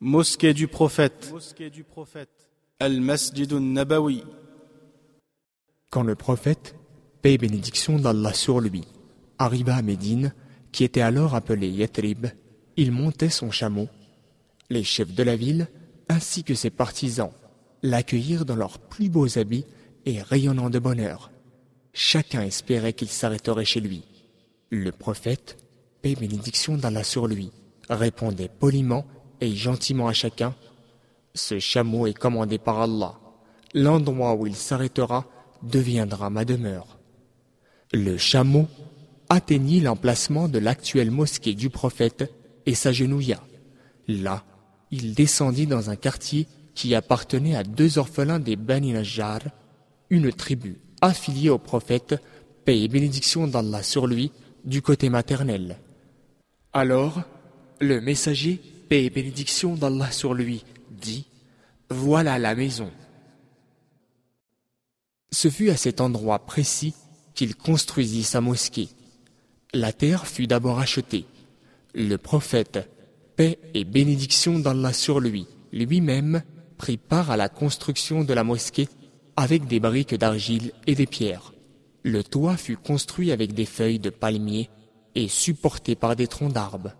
Mosquée du prophète. Al-Masjid nabawi Quand le prophète, paix et bénédiction d'Allah sur lui, arriva à Médine, qui était alors appelée Yatrib, il montait son chameau. Les chefs de la ville, ainsi que ses partisans, l'accueillirent dans leurs plus beaux habits et rayonnant de bonheur. Chacun espérait qu'il s'arrêterait chez lui. Le prophète, paix et bénédiction d'Allah sur lui, répondait poliment et gentiment à chacun Ce chameau est commandé par Allah. L'endroit où il s'arrêtera deviendra ma demeure. Le chameau atteignit l'emplacement de l'actuelle mosquée du prophète et s'agenouilla. Là, il descendit dans un quartier qui appartenait à deux orphelins des Bani Najjar, une tribu affiliée au prophète, paix et bénédiction d'Allah sur lui, du côté maternel. Alors, le messager paix et bénédiction d'Allah sur lui, dit Voilà la maison. Ce fut à cet endroit précis qu'il construisit sa mosquée. La terre fut d'abord achetée. Le prophète, paix et bénédiction d'Allah sur lui, lui-même prit part à la construction de la mosquée avec des briques d'argile et des pierres. Le toit fut construit avec des feuilles de palmier et supporté par des troncs d'arbres.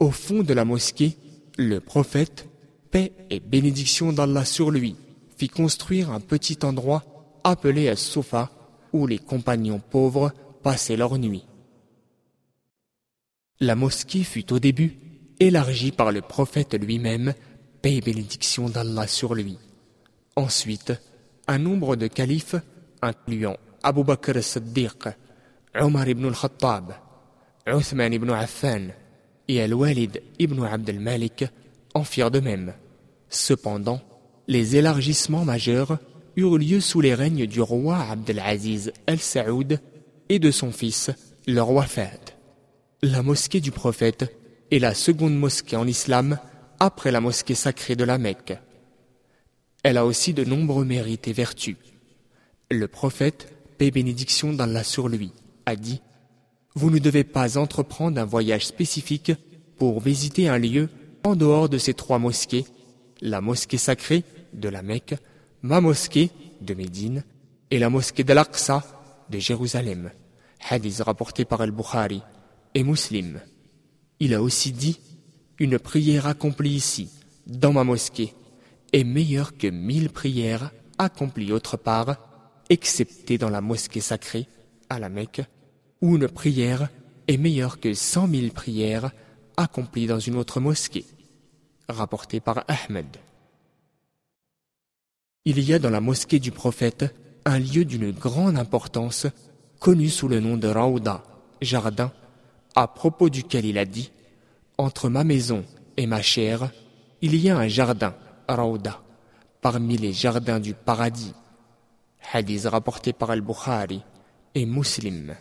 Au fond de la mosquée, le prophète, paix et bénédiction d'Allah sur lui, fit construire un petit endroit appelé As-Sofa, où les compagnons pauvres passaient leur nuit. La mosquée fut au début élargie par le prophète lui-même, paix et bénédiction d'Allah sur lui. Ensuite, un nombre de califes, incluant Abu Bakr as-Siddiq, Omar ibn al-Khattab, Uthman ibn Affan, et Al-Walid ibn Abd al-Malik en firent de même. Cependant, les élargissements majeurs eurent lieu sous les règnes du roi Abdelaziz al-Saoud et de son fils, le roi Fahd. La mosquée du prophète est la seconde mosquée en islam après la mosquée sacrée de la Mecque. Elle a aussi de nombreux mérites et vertus. Le prophète, paix bénédiction d'Allah sur lui, a dit vous ne devez pas entreprendre un voyage spécifique pour visiter un lieu en dehors de ces trois mosquées, la mosquée sacrée de la Mecque, ma mosquée de Médine et la mosquée d'Al-Aqsa de Jérusalem. Hadith rapporté par Al-Bukhari et Muslim. Il a aussi dit Une prière accomplie ici, dans ma mosquée, est meilleure que mille prières accomplies autre part, excepté dans la mosquée sacrée à la Mecque où une prière est meilleure que cent mille prières accomplies dans une autre mosquée, rapporté par Ahmed. Il y a dans la mosquée du prophète un lieu d'une grande importance connu sous le nom de Raouda, jardin, à propos duquel il a dit Entre ma maison et ma chair, il y a un jardin, Raouda, parmi les jardins du paradis. Hadith rapporté par Al-Bukhari et Muslim.